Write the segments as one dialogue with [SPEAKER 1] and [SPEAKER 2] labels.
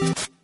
[SPEAKER 1] You.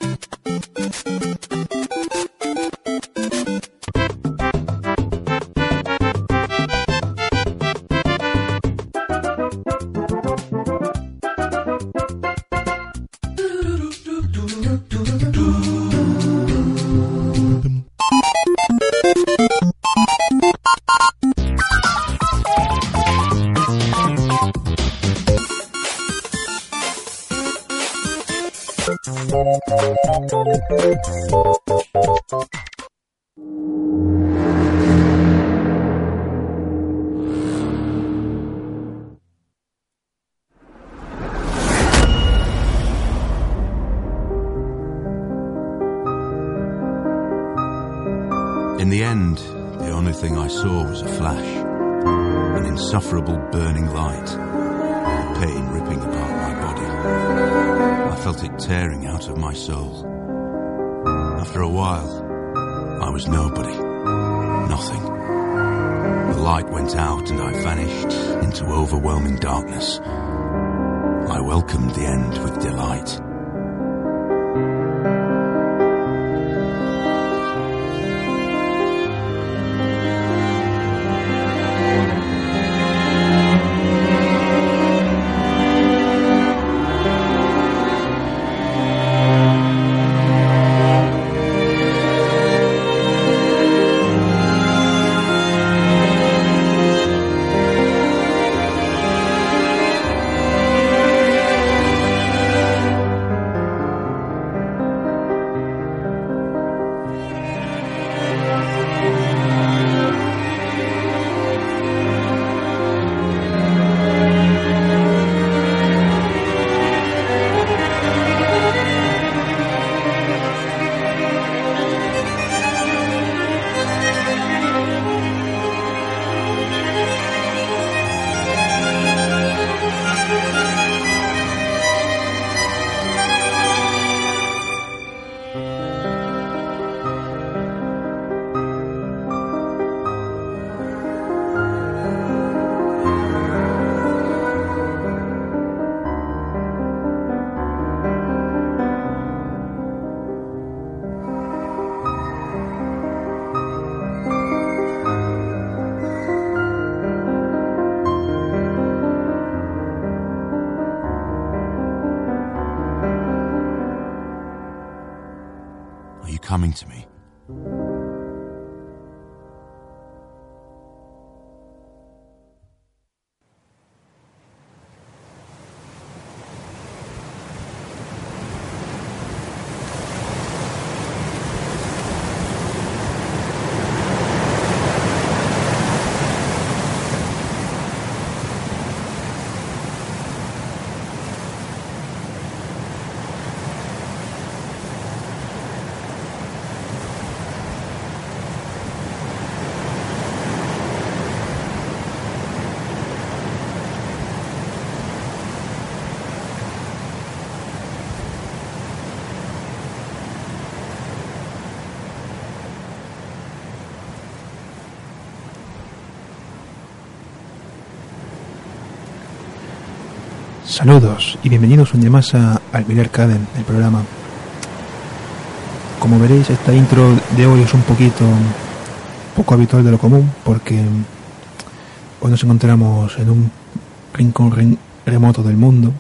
[SPEAKER 1] Bye. Overwhelming darkness. I welcomed the end with delight.
[SPEAKER 2] Saludos y bienvenidos un día más a Alquiler Caden, el programa. Como veréis, esta intro de hoy es un poquito poco habitual de lo común porque hoy nos encontramos en un rincón re- remoto del mundo,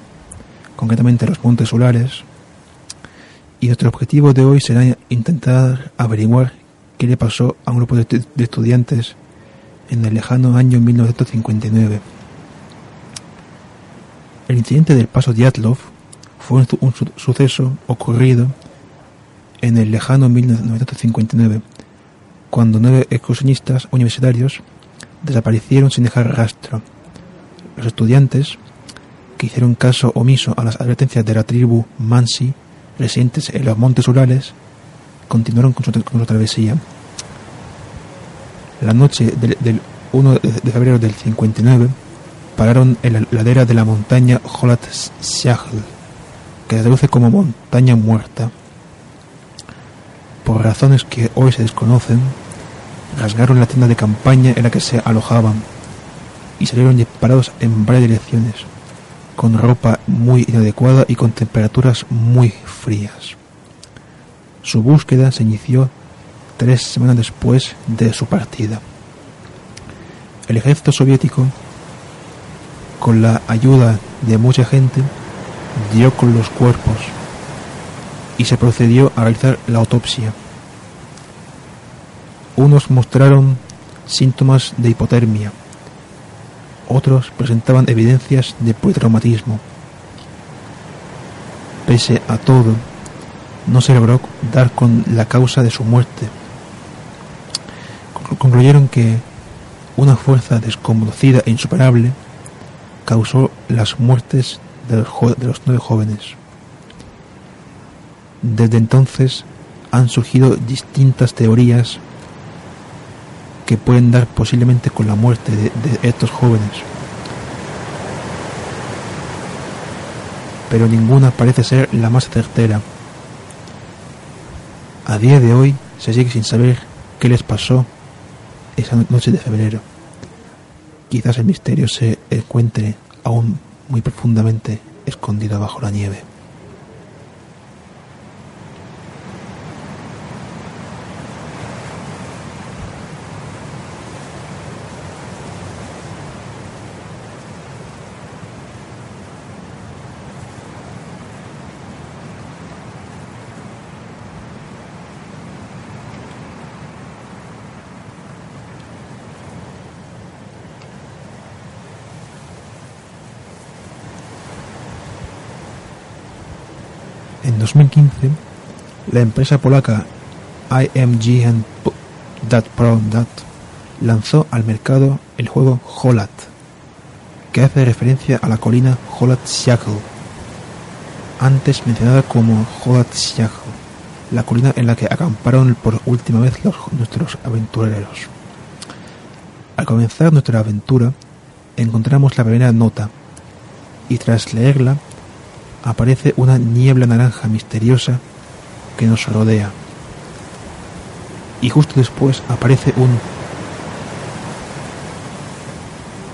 [SPEAKER 2] concretamente los Montes Solares, y nuestro objetivo de hoy será intentar averiguar qué le pasó a un grupo de estudiantes en el lejano año 1959. El incidente del paso Dyatlov fue un, su- un su- suceso ocurrido en el lejano 1959, cuando nueve excursionistas universitarios desaparecieron sin dejar rastro. Los estudiantes, que hicieron caso omiso a las advertencias de la tribu Mansi, residentes en los montes Urales continuaron con su, travesía. La noche del, 1 de febrero del 59 pararon en la ladera de la montaña Holat Siahl, que se traduce como montaña muerta. Por razones que hoy se desconocen, rasgaron la tienda de campaña en la que se alojaban y salieron disparados en varias direcciones, con ropa muy inadecuada y con temperaturas muy frías. Su búsqueda se inició tres semanas después de su partida. El ejército soviético, con la ayuda de mucha gente, dio con los cuerpos y se procedió a realizar la autopsia. Unos mostraron síntomas de hipotermia, otros presentaban evidencias de politraumatismo. Pese a todo, no se logró dar con la causa de su muerte. Concluyeron que una fuerza desconocida e insuperable causó las muertes de los, nueve jóvenes. Desde entonces han surgido distintas teorías que pueden dar posiblemente con la muerte de, estos jóvenes. Pero ninguna parece ser la más certera. A día de hoy se sigue sin saber qué les pasó esa noche de febrero. Quizás el misterio se encuentre aún muy profundamente escondido bajo la nieve. En 2015, la empresa polaca IMG lanzó al mercado el juego Holat, que hace referencia a la colina Holat Siakhl, antes mencionada como Holat Siakhl, la colina en la que acamparon por última vez nuestros aventureros. Al comenzar nuestra aventura, encontramos la primera nota, y tras leerla aparece una niebla naranja misteriosa que nos rodea. Y justo después aparece un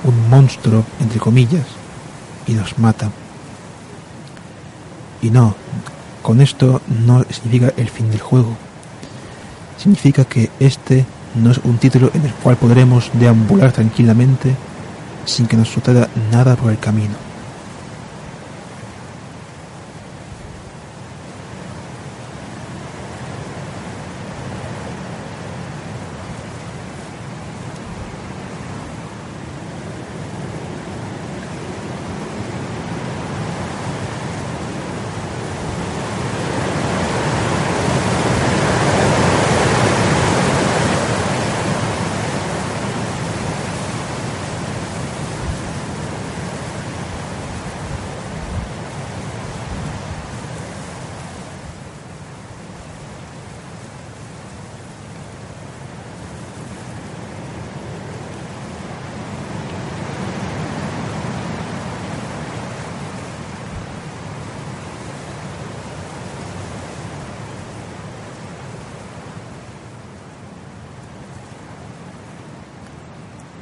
[SPEAKER 2] un monstruo entre comillas y nos mata. Y no, con esto no significa el fin del juego. Significa que este no es un título en el cual podremos deambular tranquilamente sin que nos suceda nada por el camino.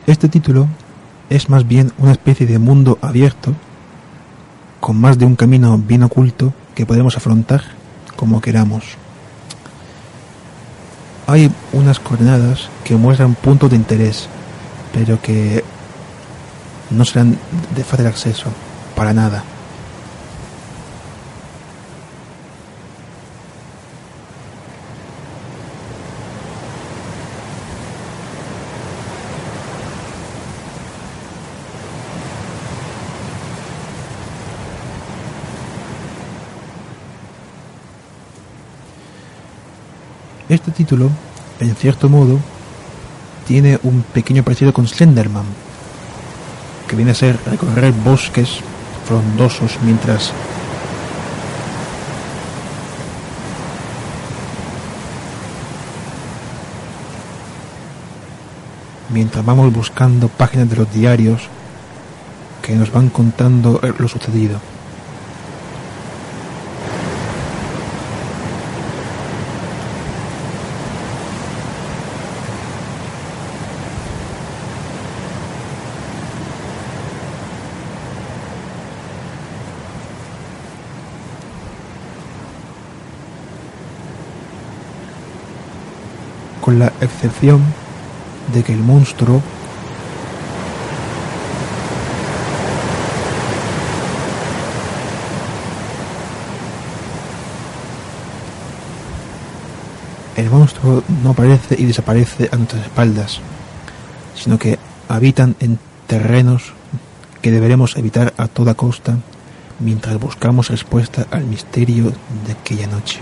[SPEAKER 2] Este título es más bien una especie de mundo abierto, con más de un camino bien oculto que podemos afrontar como queramos. Hay unas coordenadas que muestran puntos de interés, pero que no serán de fácil acceso, para nada. en cierto modo, tiene un pequeño parecido con Slenderman, que viene a ser recorrer bosques frondosos mientras mientras vamos buscando páginas de los diarios que nos van contando lo sucedido. Con la excepción de que el monstruo el monstruo no aparece y desaparece a nuestras espaldas, sino que habitan en terrenos que deberemos evitar a toda costa mientras buscamos respuesta al misterio de aquella noche.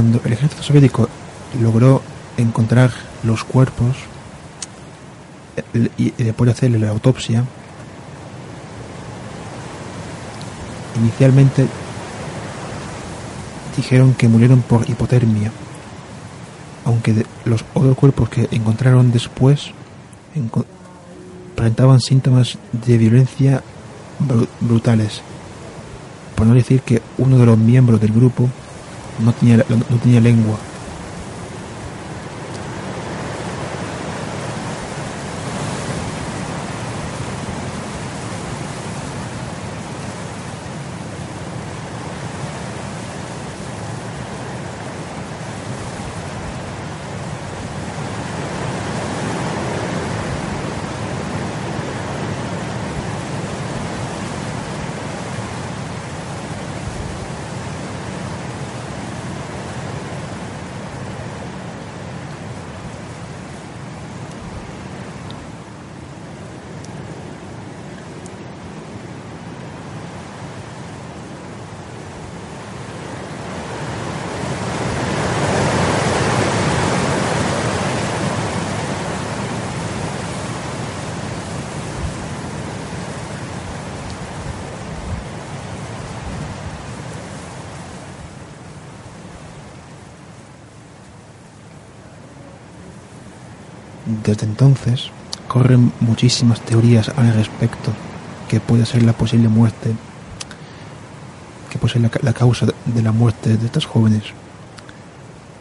[SPEAKER 2] Cuando el ejército soviético logró encontrar los cuerpos y después de hacerle la autopsia, inicialmente dijeron que murieron por hipotermia, aunque los otros cuerpos que encontraron después presentaban síntomas de violencia brutales, por no decir que uno de los miembros del grupo no tenía, no tenía lengua. Desde entonces corren muchísimas teorías al respecto que puede ser la posible muerte, que puede ser la, causa de la muerte de estas jóvenes.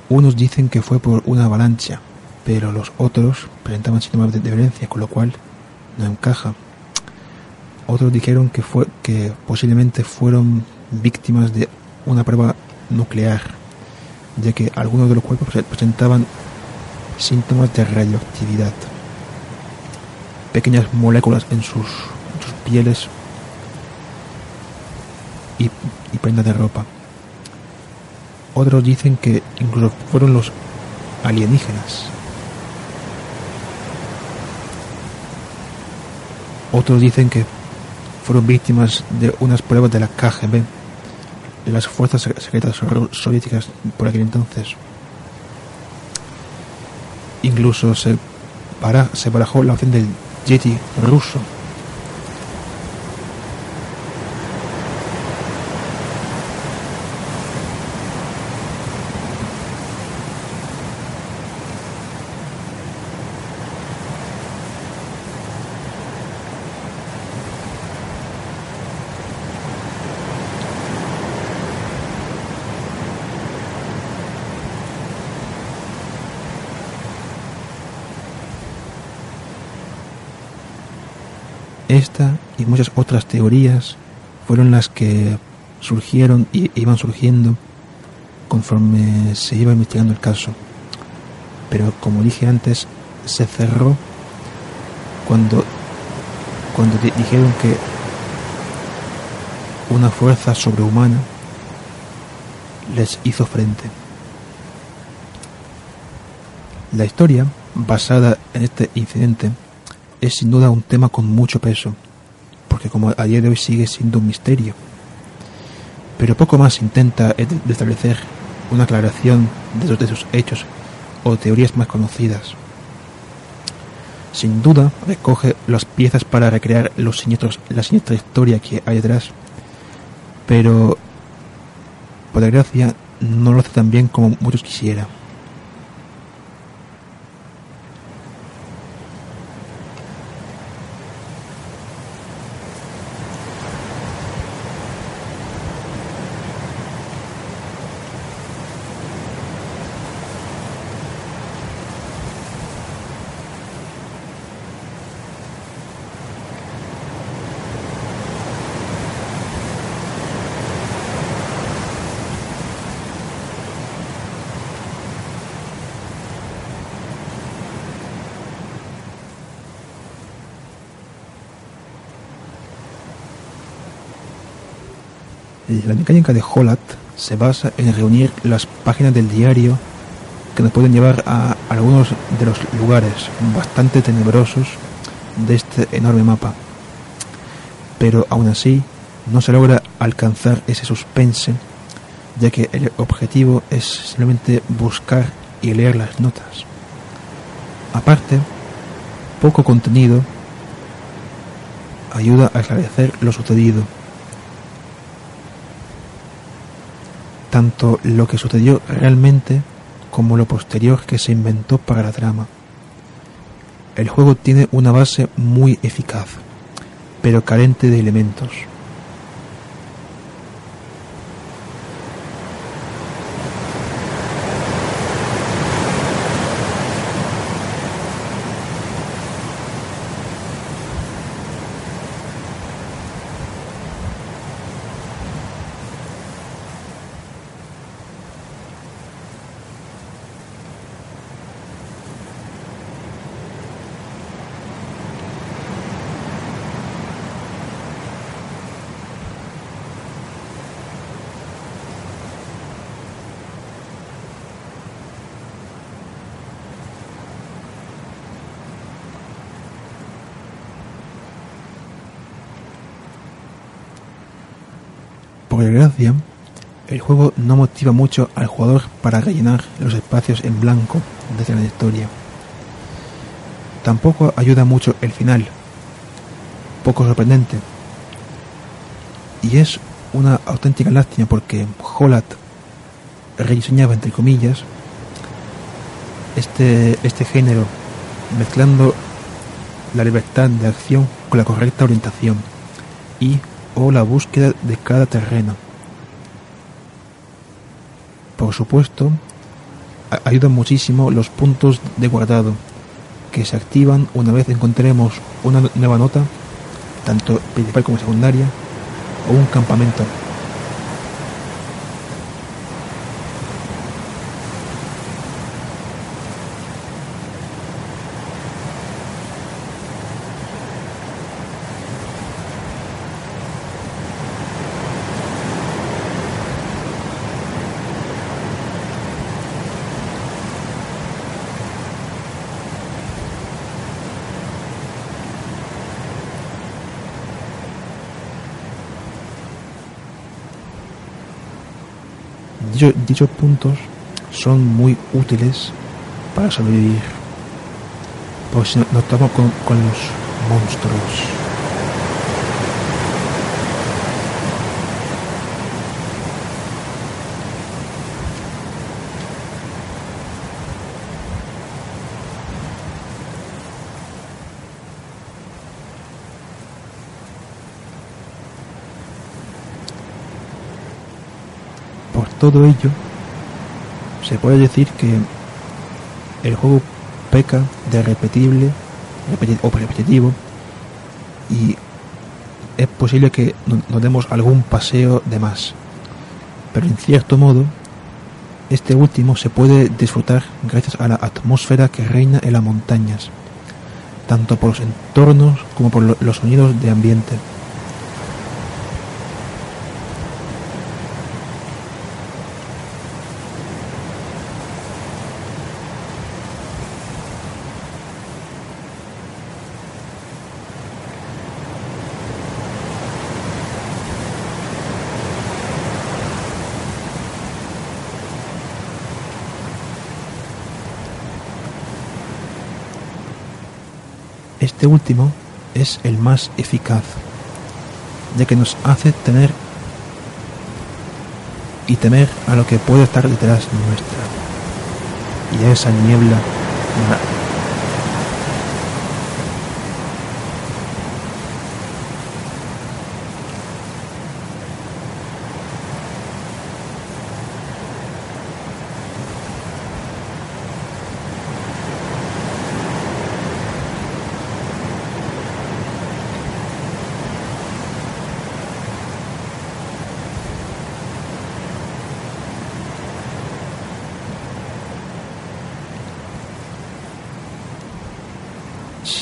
[SPEAKER 2] Unos dicen que fue por una avalancha, pero los otros presentaban síntomas de violencia, con lo cual no encaja. Otros dijeron que fue que posiblemente fueron víctimas de una prueba nuclear, ya que algunos de los cuerpos presentaban síntomas de radioactividad. Pequeñas moléculas en sus, pieles y, y prendas de ropa. Otros dicen que incluso fueron los alienígenas. Otros dicen que fueron víctimas de unas pruebas de la KGB, de las fuerzas secretas soviéticas por aquel entonces. Incluso se, para, se barajó la opción del Yeti ruso Esta y muchas otras teorías fueron las que surgieron y iban surgiendo conforme se iba investigando el caso. Pero como dije antes, se cerró cuando, cuando dijeron que una fuerza sobrehumana les hizo frente. La historia basada en este incidente es sin duda un tema con mucho peso, porque como a día de hoy sigue siendo un misterio. Pero poco más intenta establecer una aclaración de sus hechos o teorías más conocidas. Sin duda recoge las piezas para recrear los la siniestra historia que hay detrás, pero por desgracia no lo hace tan bien como muchos quisieran. La mecánica de Holat se basa en reunir las páginas del diario que nos pueden llevar a algunos de los lugares bastante tenebrosos de este enorme mapa. Pero aún así no se logra alcanzar ese suspense, ya que el objetivo es simplemente buscar y leer las notas. Aparte, poco contenido ayuda a esclarecer lo sucedido tanto lo que sucedió realmente como lo posterior que se inventó para la trama. El juego tiene una base muy eficaz, pero carente de elementos. Por desgracia, el juego no motiva mucho al jugador para rellenar los espacios en blanco de la historia. Tampoco ayuda mucho el final, poco sorprendente. Y es una auténtica lástima porque Holat rediseñaba, entre comillas, este, este género, mezclando la libertad de acción con la correcta orientación y o la búsqueda de cada terreno. Por supuesto, ayudan muchísimo los puntos de guardado, que se activan una vez encontremos una nueva nota, tanto principal como secundaria, o un campamento. Dichos puntos son muy útiles para sobrevivir. Por si nos estamos con, con los monstruos. Todo ello, se puede decir que el juego peca de repetible o repetitivo y es posible que nos demos algún paseo de más. Pero en cierto modo, este último se puede disfrutar gracias a la atmósfera que reina en las montañas, tanto por los entornos como por los sonidos de ambiente. Este último es el más eficaz, ya que nos hace tener y temer a lo que puede estar detrás nuestra. Y a esa niebla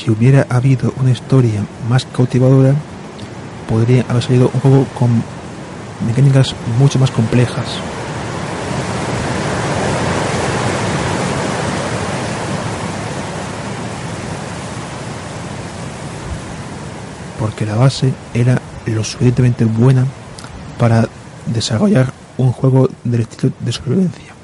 [SPEAKER 2] si hubiera habido una historia más cautivadora, podría haber salido un juego con mecánicas mucho más complejas. Porque la base era lo suficientemente buena para desarrollar un juego del estilo de supervivencia.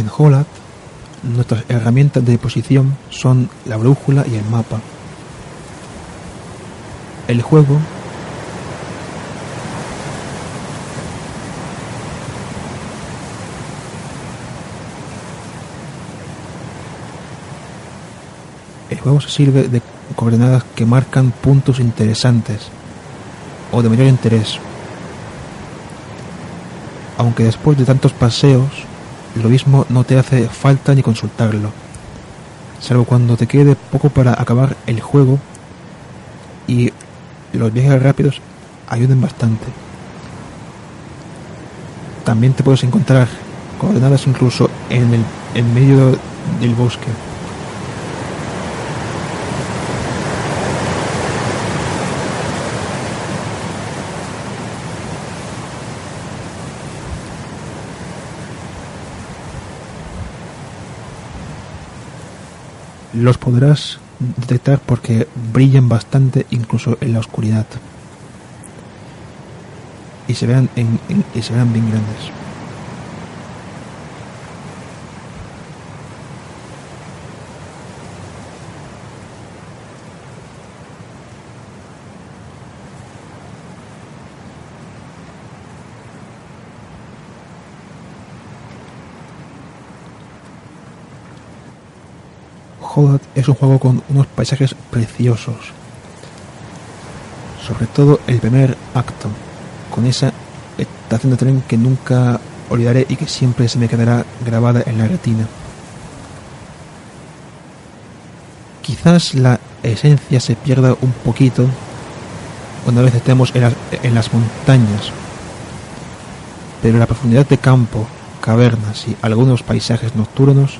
[SPEAKER 2] En Holat, nuestras herramientas de posición son la brújula y el mapa. El juego El juego se sirve de coordenadas que marcan puntos interesantes o de mayor interés. Aunque después de tantos paseos lo mismo no te hace falta ni consultarlo, salvo cuando te quede poco para acabar el juego y los viajes rápidos ayuden bastante. También te puedes encontrar coordenadas incluso en el en medio del bosque. Los podrás detectar porque brillan bastante incluso en la oscuridad y se vean en, y se vean bien grandes. Es un juego con unos paisajes preciosos. Sobre todo el primer acto, con esa estación de tren que nunca olvidaré y que siempre se me quedará grabada en la retina. Quizás la esencia se pierda un poquito cuando a veces estemos en las, en las montañas, pero la profundidad de campo, cavernas y algunos paisajes nocturnos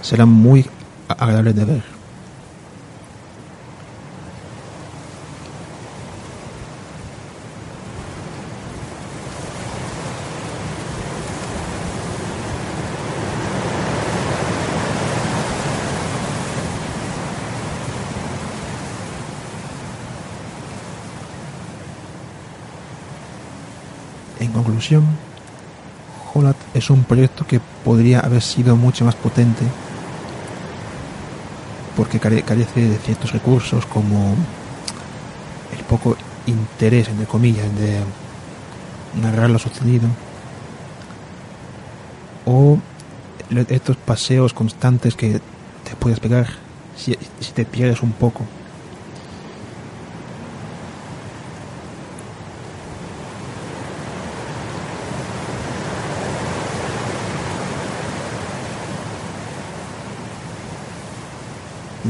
[SPEAKER 2] serán muy agradable de ver. En conclusión, Holat es un proyecto que podría haber sido mucho más potente porque carece de ciertos recursos como el poco interés, entre comillas, de narrar lo sucedido o estos paseos constantes que te puedes pegar si, si te pierdes un poco.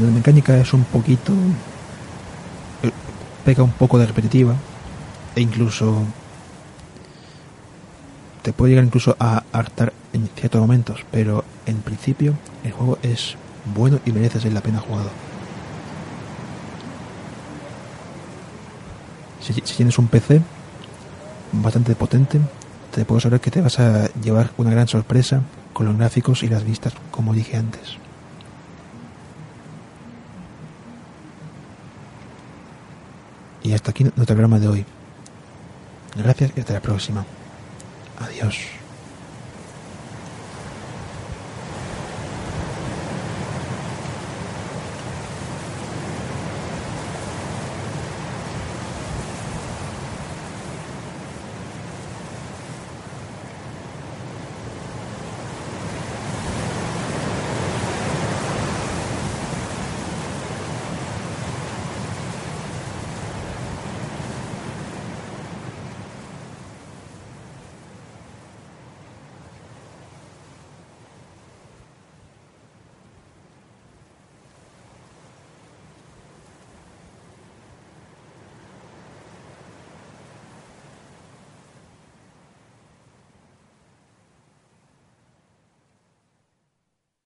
[SPEAKER 2] La mecánica es un poquito... eh, Pega un poco de repetitiva e incluso te puede llegar incluso a hartar en ciertos momentos, pero en principio el juego es bueno y merece ser la pena jugado. Si, si tienes un PC bastante potente, te puedo asegurar que te vas a llevar una gran sorpresa con los gráficos y las vistas, como dije antes. Y hasta aquí nuestro programa de hoy. Gracias y hasta la próxima. Adiós.